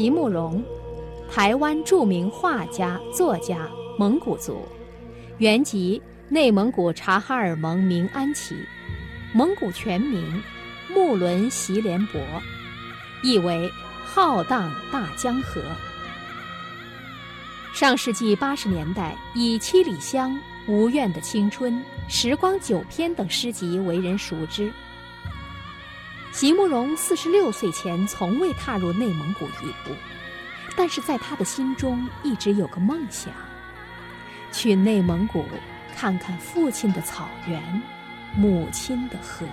席慕容，台湾著名画家、作家，蒙古族，原籍内蒙古察哈尔盟明安旗，蒙古全名木伦席连博，意为浩荡大江河。上世纪八十年代，以《七里香》《无怨的青春》《时光九篇》等诗集为人熟知。席慕容四十六岁前从未踏入内蒙古一步，但是在他的心中一直有个梦想：去内蒙古看看父亲的草原，母亲的河。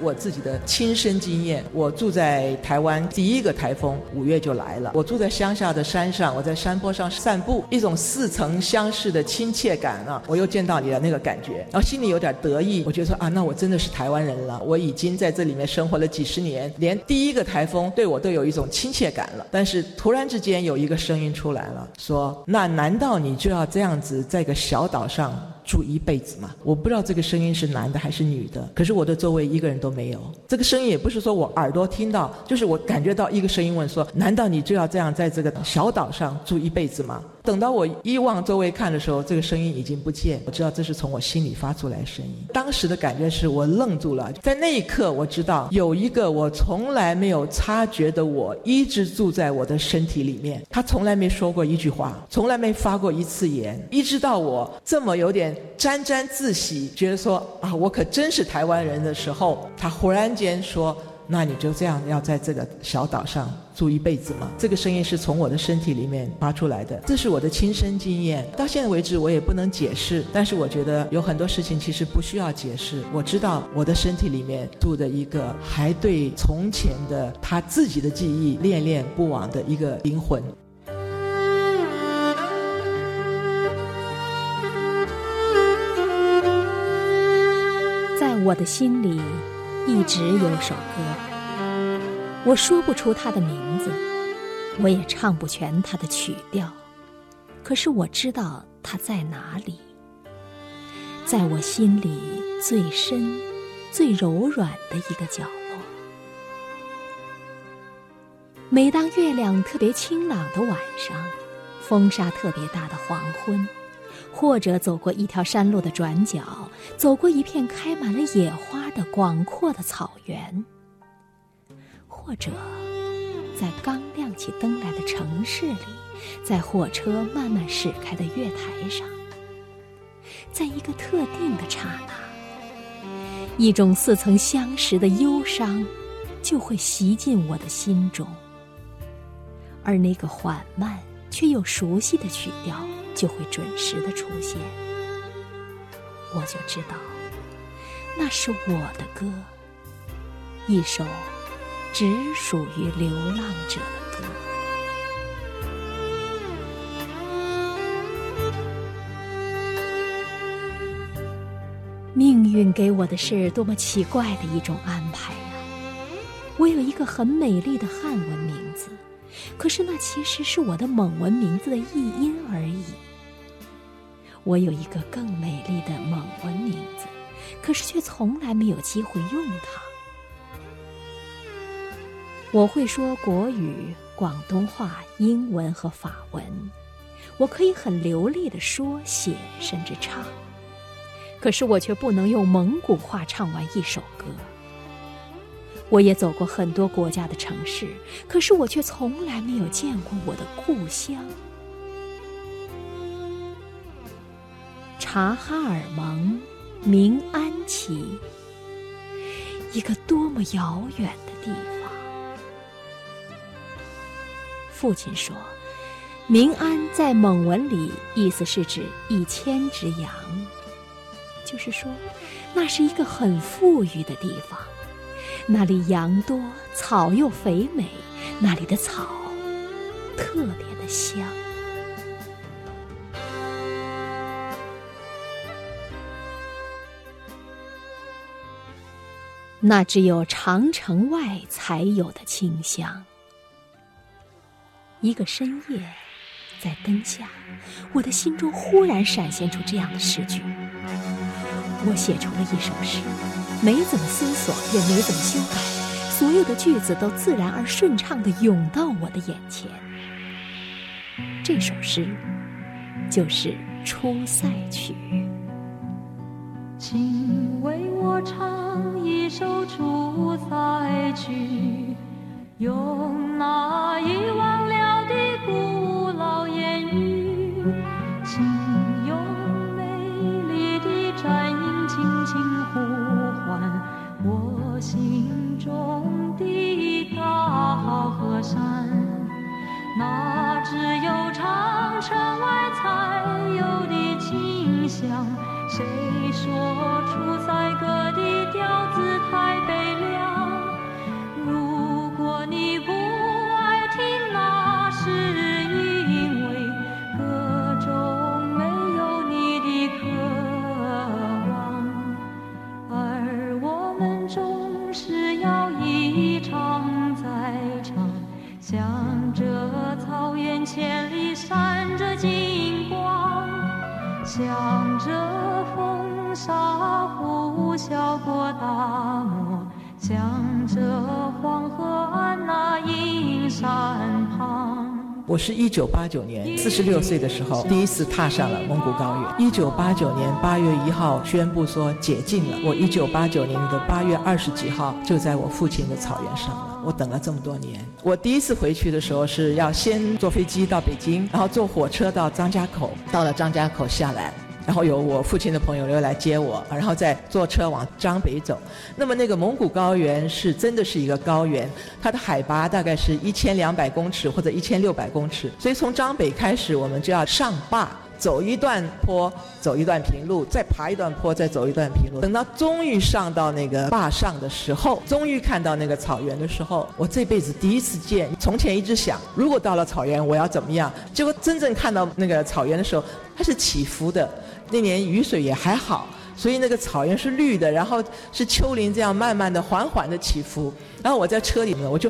我自己的亲身经验，我住在台湾，第一个台风五月就来了。我住在乡下的山上，我在山坡上散步，一种似曾相识的亲切感啊！我又见到你的那个感觉，然后心里有点得意。我觉得说啊，那我真的是台湾人了，我已经在这里面生活了几十年，连第一个台风对我都有一种亲切感了。但是突然之间有一个声音出来了，说：那难道你就要这样子在一个小岛上？住一辈子嘛？我不知道这个声音是男的还是女的，可是我的周围一个人都没有。这个声音也不是说我耳朵听到，就是我感觉到一个声音问说：难道你就要这样在这个小岛上住一辈子吗？等到我一往周围看的时候，这个声音已经不见。我知道这是从我心里发出来的声音。当时的感觉是我愣住了，在那一刻我知道有一个我从来没有察觉的我一直住在我的身体里面。他从来没说过一句话，从来没发过一次言，一直到我这么有点沾沾自喜，觉得说啊，我可真是台湾人的时候，他忽然间说。那你就这样要在这个小岛上住一辈子吗？这个声音是从我的身体里面发出来的，这是我的亲身经验。到现在为止，我也不能解释，但是我觉得有很多事情其实不需要解释。我知道我的身体里面住着一个还对从前的他自己的记忆恋恋不忘的一个灵魂。在我的心里。一直有首歌，我说不出它的名字，我也唱不全它的曲调，可是我知道它在哪里，在我心里最深、最柔软的一个角落。每当月亮特别清朗的晚上，风沙特别大的黄昏。或者走过一条山路的转角，走过一片开满了野花的广阔的草原，或者在刚亮起灯来的城市里，在火车慢慢驶开的月台上，在一个特定的刹那，一种似曾相识的忧伤就会袭进我的心中，而那个缓慢却又熟悉的曲调。就会准时的出现，我就知道，那是我的歌，一首只属于流浪者的歌。命运给我的是多么奇怪的一种安排啊！我有一个很美丽的汉文名字。可是那其实是我的蒙文名字的译音而已。我有一个更美丽的蒙文名字，可是却从来没有机会用它。我会说国语、广东话、英文和法文，我可以很流利的说、写，甚至唱。可是我却不能用蒙古话唱完一首歌。我也走过很多国家的城市，可是我却从来没有见过我的故乡——察哈尔盟明安旗，一个多么遥远的地方。父亲说，明安在蒙文里意思是指一千只羊，就是说，那是一个很富裕的地方。那里羊多，草又肥美，那里的草特别的香。那只有长城外才有的清香。一个深夜，在灯下，我的心中忽然闪现出这样的诗句。我写出了一首诗，没怎么思索，也没怎么修改，所有的句子都自然而顺畅地涌到我的眼前。这首诗就是《出塞曲》。请为我唱一首《出塞曲》，用那遗忘了的古老言语，请用美丽的战音轻轻呼唤我心中的大好河山。那只有长城外才有的清香，谁说出塞歌的调子太悲我是一九八九年四十六岁的时候，第一次踏上了蒙古高原。一九八九年八月一号宣布说解禁了，我一九八九年的八月二十几号就在我父亲的草原上了。我等了这么多年，我第一次回去的时候是要先坐飞机到北京，然后坐火车到张家口，到了张家口下来。然后有我父亲的朋友又来接我，然后再坐车往张北走。那么那个蒙古高原是真的是一个高原，它的海拔大概是一千两百公尺或者一千六百公尺，所以从张北开始，我们就要上坝。走一段坡，走一段平路，再爬一段坡，再走一段平路。等到终于上到那个坝上的时候，终于看到那个草原的时候，我这辈子第一次见。从前一直想，如果到了草原，我要怎么样？结果真正看到那个草原的时候，它是起伏的。那年雨水也还好，所以那个草原是绿的，然后是丘陵这样慢慢的、缓缓的起伏。然后我在车里面，我就。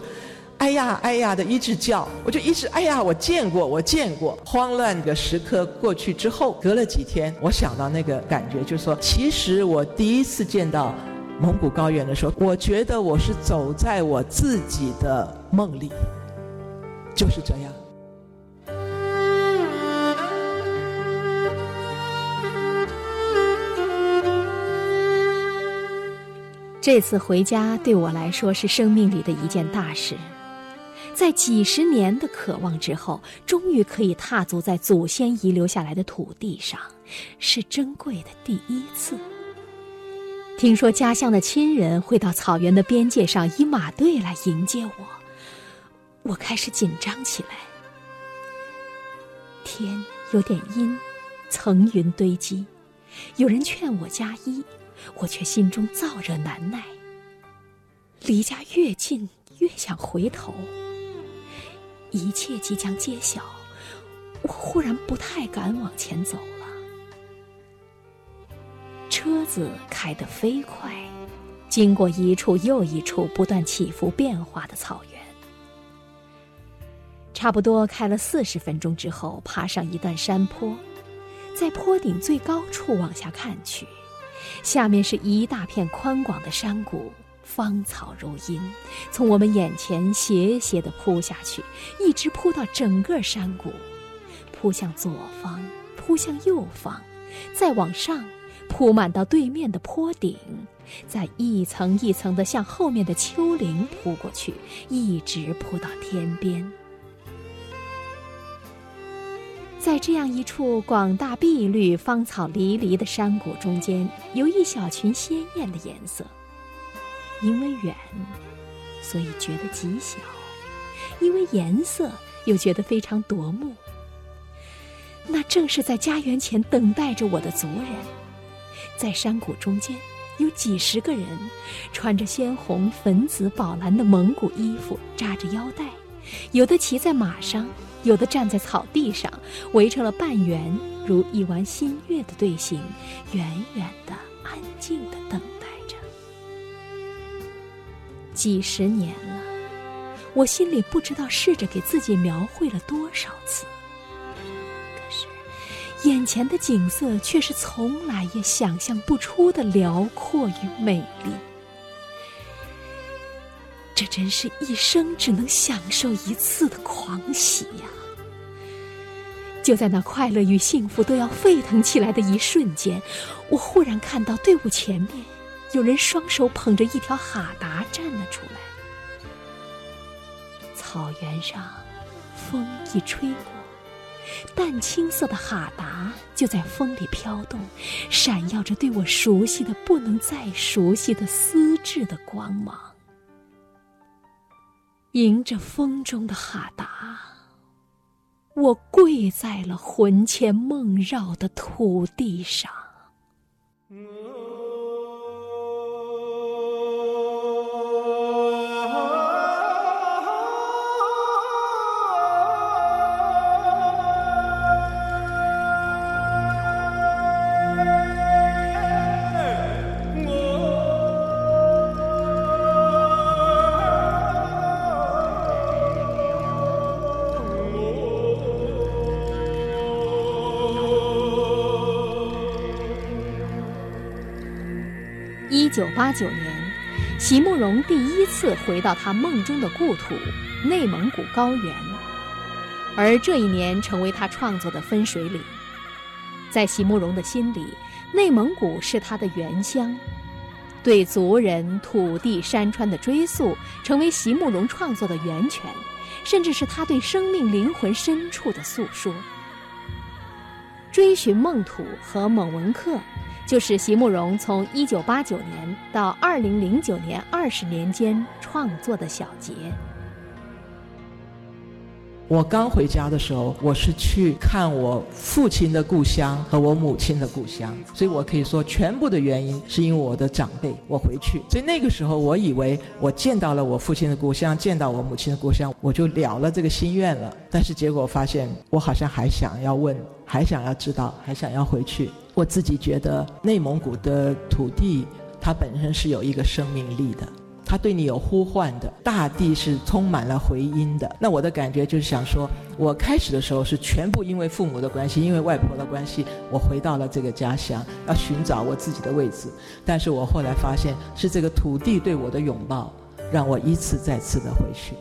哎呀，哎呀的一直叫，我就一直哎呀，我见过，我见过。慌乱的时刻过去之后，隔了几天，我想到那个感觉，就是说，其实我第一次见到蒙古高原的时候，我觉得我是走在我自己的梦里，就是这样。这次回家对我来说是生命里的一件大事。在几十年的渴望之后，终于可以踏足在祖先遗留下来的土地上，是珍贵的第一次。听说家乡的亲人会到草原的边界上以马队来迎接我，我开始紧张起来。天有点阴，层云堆积，有人劝我加衣，我却心中燥热难耐。离家越近，越想回头。一切即将揭晓，我忽然不太敢往前走了。车子开得飞快，经过一处又一处不断起伏变化的草原。差不多开了四十分钟之后，爬上一段山坡，在坡顶最高处往下看去，下面是一大片宽广的山谷。芳草如茵，从我们眼前斜斜地铺下去，一直铺到整个山谷，铺向左方，铺向右方，再往上，铺满到对面的坡顶，再一层一层地向后面的丘陵铺过去，一直铺到天边。在这样一处广大碧绿、芳草离离的山谷中间，有一小群鲜艳的颜色。因为远，所以觉得极小；因为颜色，又觉得非常夺目。那正是在家园前等待着我的族人，在山谷中间，有几十个人，穿着鲜红、粉紫、宝蓝的蒙古衣服，扎着腰带，有的骑在马上，有的站在草地上，围成了半圆，如一弯新月的队形，远远的、安静的等。几十年了，我心里不知道试着给自己描绘了多少次，可是眼前的景色却是从来也想象不出的辽阔与美丽。这真是一生只能享受一次的狂喜呀！就在那快乐与幸福都要沸腾起来的一瞬间，我忽然看到队伍前面有人双手捧着一条哈达站了出来。草原上，风一吹过，淡青色的哈达就在风里飘动，闪耀着对我熟悉的不能再熟悉的丝质的光芒。迎着风中的哈达，我跪在了魂牵梦绕的土地上。一九八九年，席慕容第一次回到他梦中的故土——内蒙古高原，而这一年成为他创作的分水岭。在席慕容的心里，内蒙古是他的原乡，对族人、土地、山川的追溯，成为席慕容创作的源泉，甚至是他对生命灵魂深处的诉说。追寻梦土和蒙文克。就是席慕容从一九八九年到二零零九年二十年间创作的小结。我刚回家的时候，我是去看我父亲的故乡和我母亲的故乡，所以我可以说，全部的原因是因为我的长辈。我回去，所以那个时候我以为我见到了我父亲的故乡，见到我母亲的故乡，我就了了这个心愿了。但是结果发现，我好像还想要问，还想要知道，还想要回去。我自己觉得，内蒙古的土地，它本身是有一个生命力的。它对你有呼唤的，大地是充满了回音的。那我的感觉就是想说，我开始的时候是全部因为父母的关系，因为外婆的关系，我回到了这个家乡，要寻找我自己的位置。但是我后来发现，是这个土地对我的拥抱，让我一次再次的回去。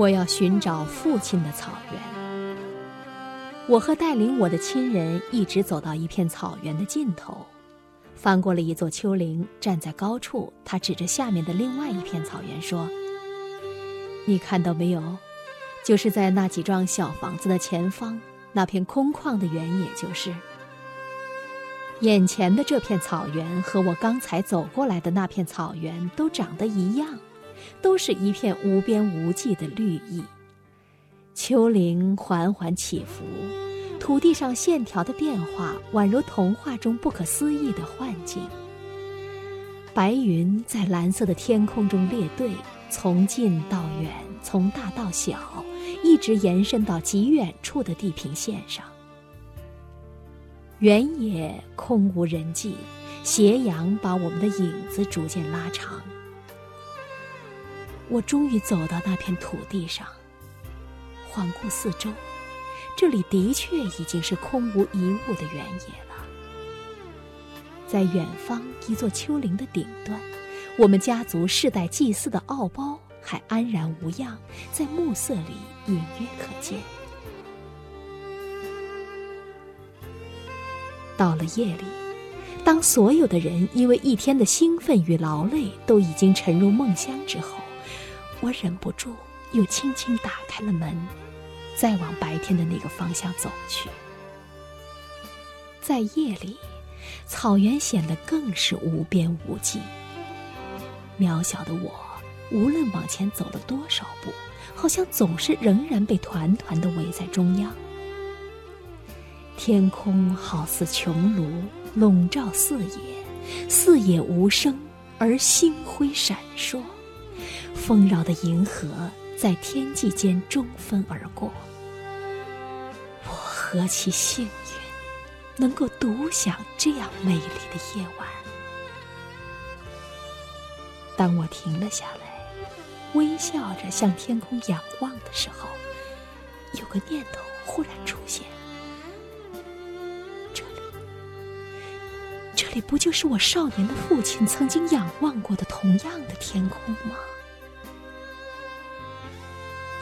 我要寻找父亲的草原。我和带领我的亲人一直走到一片草原的尽头，翻过了一座丘陵，站在高处。他指着下面的另外一片草原说：“你看到没有？就是在那几幢小房子的前方，那片空旷的原野，就是眼前的这片草原，和我刚才走过来的那片草原都长得一样，都是一片无边无际的绿意。”丘陵缓缓起伏，土地上线条的变化宛如童话中不可思议的幻境。白云在蓝色的天空中列队，从近到远，从大到小，一直延伸到极远处的地平线上。原野空无人迹，斜阳把我们的影子逐渐拉长。我终于走到那片土地上。环顾四周，这里的确已经是空无一物的原野了。在远方一座丘陵的顶端，我们家族世代祭祀的奥包还安然无恙，在暮色里隐约可见。到了夜里，当所有的人因为一天的兴奋与劳累都已经沉入梦乡之后，我忍不住。又轻轻打开了门，再往白天的那个方向走去。在夜里，草原显得更是无边无际。渺小的我，无论往前走了多少步，好像总是仍然被团团的围在中央。天空好似穹庐，笼罩四野，四野无声，而星辉闪烁。丰饶的银河在天际间中分而过。我何其幸运能够独享这样美丽的夜晚。当我停了下来微笑着向天空仰望的时候有个念头忽然出现。这里这里不就是我少年的父亲曾经仰望过的同样的天空吗？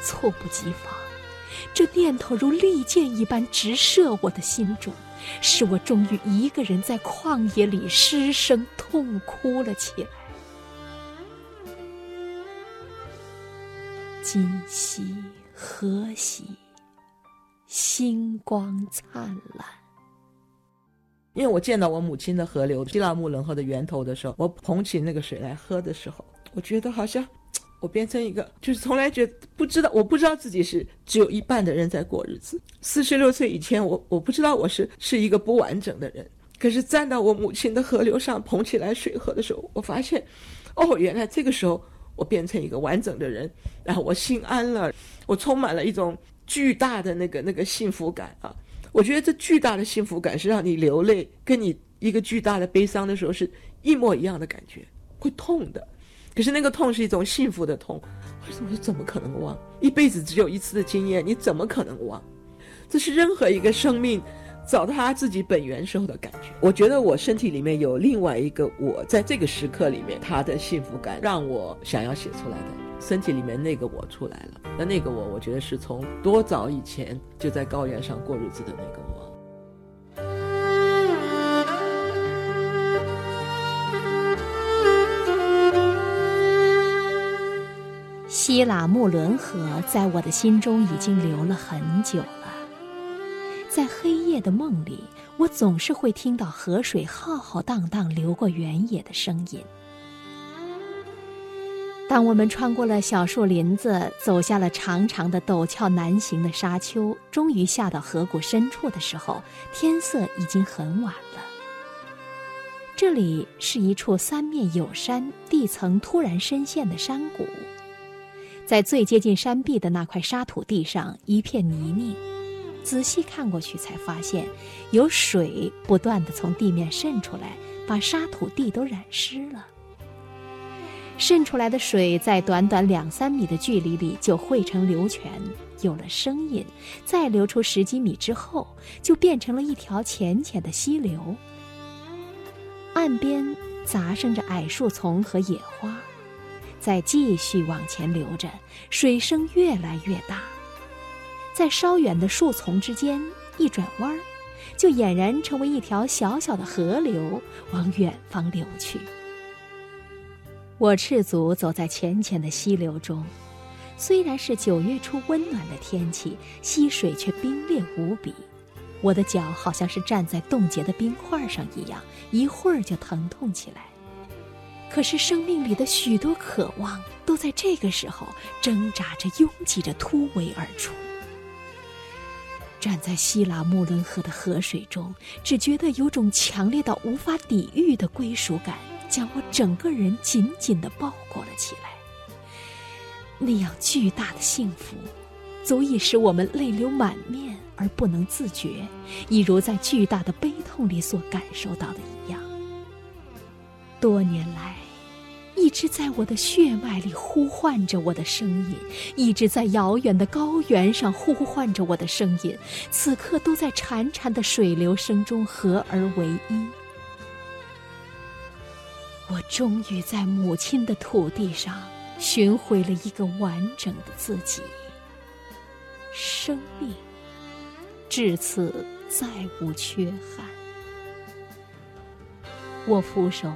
猝不及防，这念头如利箭一般直射我的心中，使我终于一个人在旷野里失声痛哭了起来。今夕何夕，星光灿烂。因为我见到我母亲的河流——希腊木伦河的源头的时候，我捧起那个水来喝的时候，我觉得好像我变成一个，就是从来觉不知道，我不知道自己是只有一半的人在过日子。四十六岁以前，我我不知道我是是一个不完整的人。可是站到我母亲的河流上捧起来水喝的时候，我发现，哦，原来这个时候我变成一个完整的人，然后我心安了，我充满了一种巨大的那个那个幸福感啊。我觉得这巨大的幸福感是让你流泪，跟你一个巨大的悲伤的时候是一模一样的感觉，会痛的。可是那个痛是一种幸福的痛，为什么？怎么可能忘？一辈子只有一次的经验，你怎么可能忘？这是任何一个生命找到他自己本源时候的感觉。我觉得我身体里面有另外一个我，在这个时刻里面，他的幸福感让我想要写出来的。身体里面那个我出来了，那那个我，我觉得是从多早以前就在高原上过日子的那个我。希腊木伦河在我的心中已经流了很久了，在黑夜的梦里，我总是会听到河水浩浩荡荡流过原野的声音。当我们穿过了小树林子，走下了长长的陡峭难行的沙丘，终于下到河谷深处的时候，天色已经很晚了。这里是一处三面有山、地层突然深陷的山谷，在最接近山壁的那块沙土地上，一片泥泞。仔细看过去，才发现有水不断地从地面渗出来，把沙土地都染湿了。渗出来的水在短短两三米的距离里就汇成流泉，有了声音，再流出十几米之后，就变成了一条浅浅的溪流。岸边杂生着矮树丛和野花，再继续往前流着，水声越来越大，在稍远的树丛之间一转弯，就俨然成为一条小小的河流，往远方流去。我赤足走在浅浅的溪流中，虽然是九月初温暖的天气，溪水却冰裂无比。我的脚好像是站在冻结的冰块上一样，一会儿就疼痛起来。可是生命里的许多渴望，都在这个时候挣扎着、拥挤着突围而出。站在希腊穆伦河的河水中，只觉得有种强烈到无法抵御的归属感。将我整个人紧紧地包裹了起来。那样巨大的幸福，足以使我们泪流满面而不能自觉，一如在巨大的悲痛里所感受到的一样。多年来，一直在我的血脉里呼唤着我的声音，一直在遥远的高原上呼唤着我的声音，此刻都在潺潺的水流声中合而为一。我终于在母亲的土地上寻回了一个完整的自己。生命至此再无缺憾。我俯首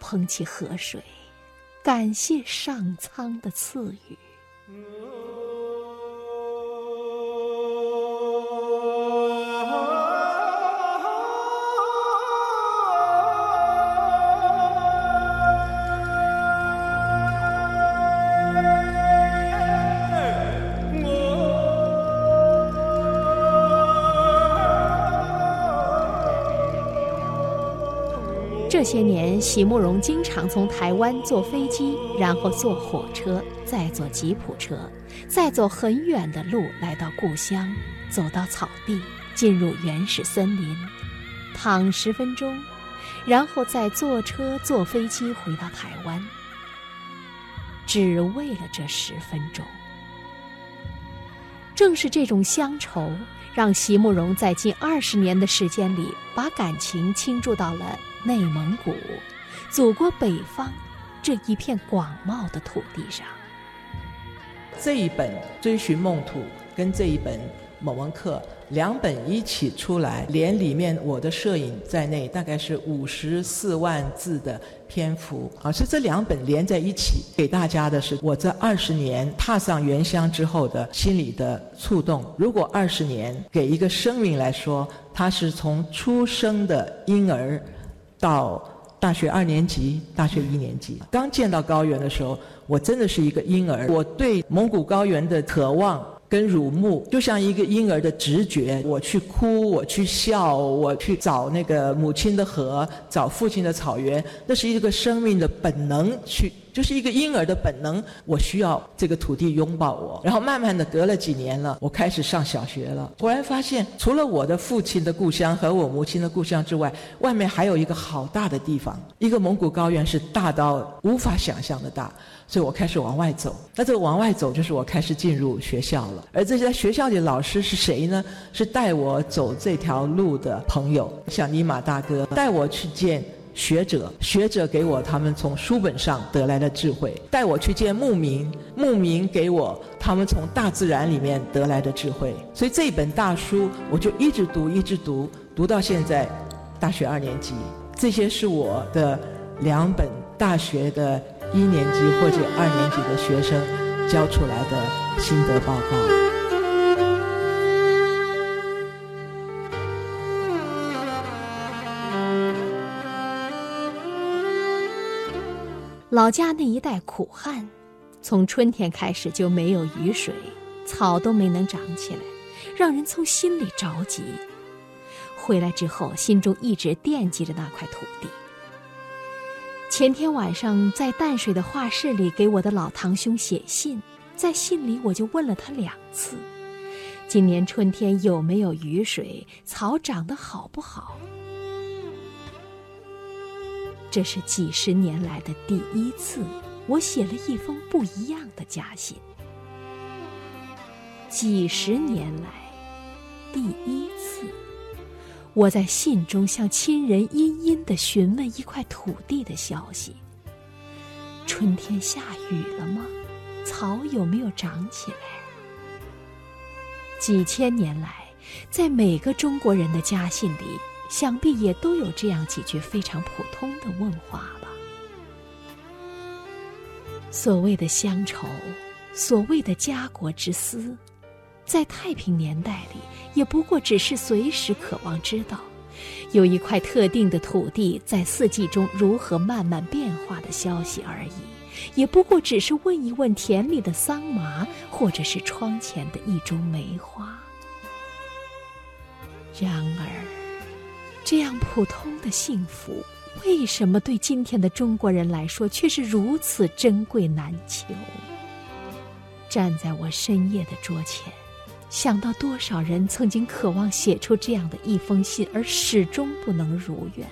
捧起河水，感谢上苍的赐予。这些年，席慕容经常从台湾坐飞机，然后坐火车，再坐吉普车，再走很远的路来到故乡，走到草地，进入原始森林，躺十分钟，然后再坐车、坐飞机回到台湾，只为了这十分钟。正是这种乡愁，让席慕容在近二十年的时间里，把感情倾注到了。内蒙古，祖国北方这一片广袤的土地上。这一本《追寻梦土》跟这一本《某文课》两本一起出来，连里面我的摄影在内，大概是五十四万字的篇幅啊，是这两本连在一起，给大家的是我这二十年踏上原乡之后的心理的触动。如果二十年给一个生命来说，它是从出生的婴儿到大学二年级、大学一年级，刚见到高原的时候，我真的是一个婴儿，我对蒙古高原的渴望。跟乳慕就像一个婴儿的直觉，我去哭，我去笑，我去找那个母亲的河，找父亲的草原，那是一个生命的本能去。就是一个婴儿的本能，我需要这个土地拥抱我。然后慢慢的隔了几年了，我开始上小学了。突然发现，除了我的父亲的故乡和我母亲的故乡之外，外面还有一个好大的地方。一个蒙古高原是大到无法想象的大，所以我开始往外走。那这个往外走，就是我开始进入学校了。而这些学校里老师是谁呢？是带我走这条路的朋友，像尼玛大哥，带我去见。学者，学者给我他们从书本上得来的智慧，带我去见牧民，牧民给我他们从大自然里面得来的智慧。所以这本大书，我就一直读，一直读，读到现在，大学二年级。这些是我的两本大学的一年级或者二年级的学生交出来的心得报告。老家那一带苦旱，从春天开始就没有雨水，草都没能长起来，让人从心里着急。回来之后，心中一直惦记着那块土地。前天晚上在淡水的画室里给我的老堂兄写信，在信里我就问了他两次：今年春天有没有雨水，草长得好不好？这是几十年来的第一次，我写了一封不一样的家信。几十年来，第一次，我在信中向亲人殷殷的询问一块土地的消息：春天下雨了吗？草有没有长起来？几千年来，在每个中国人的家信里。想必也都有这样几句非常普通的问话吧。所谓的乡愁，所谓的家国之思，在太平年代里，也不过只是随时渴望知道，有一块特定的土地在四季中如何慢慢变化的消息而已，也不过只是问一问田里的桑麻，或者是窗前的一株梅花。然而。这样普通的幸福，为什么对今天的中国人来说却是如此珍贵难求？站在我深夜的桌前，想到多少人曾经渴望写出这样的一封信，而始终不能如愿；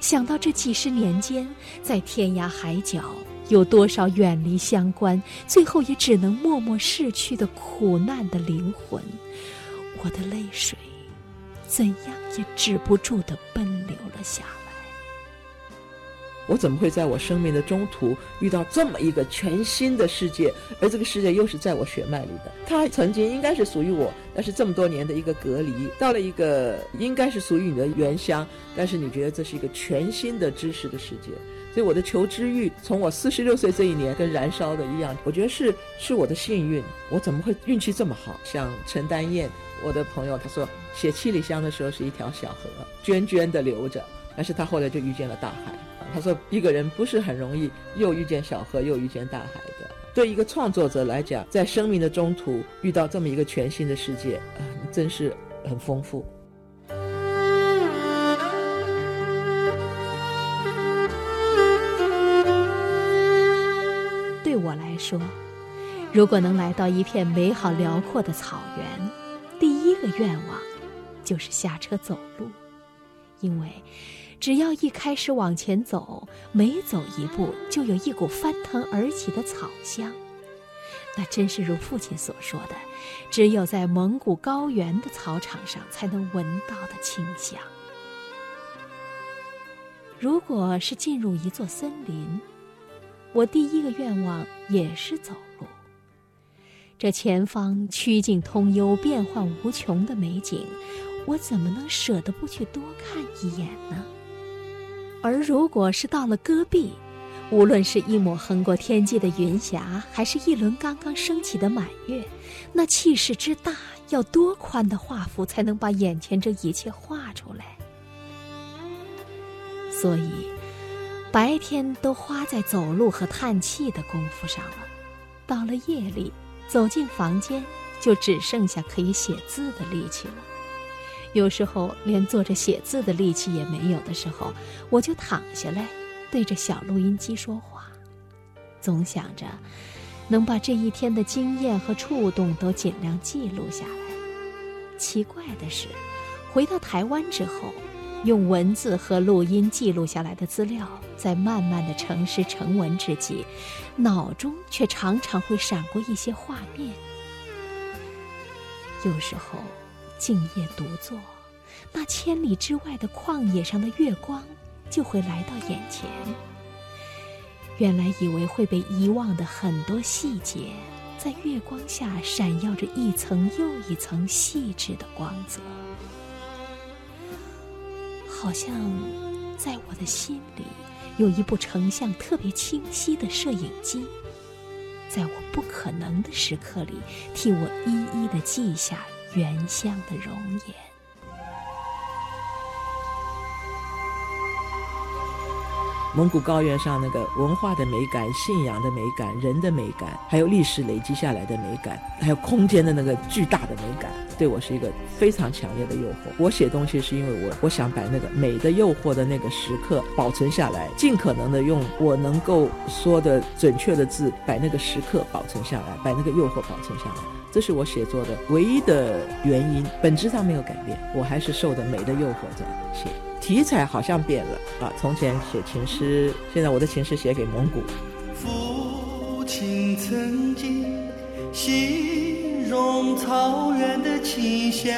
想到这几十年间，在天涯海角有多少远离乡关，最后也只能默默逝去的苦难的灵魂，我的泪水。怎样也止不住的奔流了下来。我怎么会在我生命的中途遇到这么一个全新的世界？而这个世界又是在我血脉里的。它曾经应该是属于我，但是这么多年的一个隔离，到了一个应该是属于你的原乡，但是你觉得这是一个全新的知识的世界。所以我的求知欲，从我四十六岁这一年跟燃烧的一样，我觉得是是我的幸运。我怎么会运气这么好？像陈丹燕。我的朋友他说，写《七里香》的时候是一条小河，涓涓的流着，但是他后来就遇见了大海。他说，一个人不是很容易又遇见小河又遇见大海的。对一个创作者来讲，在生命的中途遇到这么一个全新的世界，啊，真是很丰富。对我来说，如果能来到一片美好辽阔的草原。的愿望就是下车走路，因为只要一开始往前走，每走一步就有一股翻腾而起的草香，那真是如父亲所说的，只有在蒙古高原的草场上才能闻到的清香。如果是进入一座森林，我第一个愿望也是走。这前方曲径通幽、变幻无穷的美景，我怎么能舍得不去多看一眼呢？而如果是到了戈壁，无论是一抹横过天际的云霞，还是一轮刚刚升起的满月，那气势之大，要多宽的画幅才能把眼前这一切画出来？所以，白天都花在走路和叹气的功夫上了，到了夜里。走进房间，就只剩下可以写字的力气了。有时候连坐着写字的力气也没有的时候，我就躺下来，对着小录音机说话，总想着能把这一天的经验和触动都尽量记录下来。奇怪的是，回到台湾之后。用文字和录音记录下来的资料，在慢慢的成诗成文之际，脑中却常常会闪过一些画面。有时候，静夜独坐，那千里之外的旷野上的月光就会来到眼前。原来以为会被遗忘的很多细节，在月光下闪耀着一层又一层细致的光泽。好像在我的心里有一部成像特别清晰的摄影机，在我不可能的时刻里，替我一一的记下原乡的容颜。蒙古高原上那个文化的美感、信仰的美感、人的美感，还有历史累积下来的美感，还有空间的那个巨大的美感，对我是一个非常强烈的诱惑。我写东西是因为我我想把那个美的诱惑的那个时刻保存下来，尽可能的用我能够说的准确的字，把那个时刻保存下来，把那个诱惑保存下来。这是我写作的唯一的原因，本质上没有改变，我还是受的美的诱惑在写。题材好像变了啊！从前写情诗，现在我的情诗写给蒙古。父亲曾经心中草原的清香，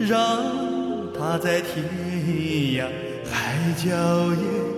让它在天涯海角也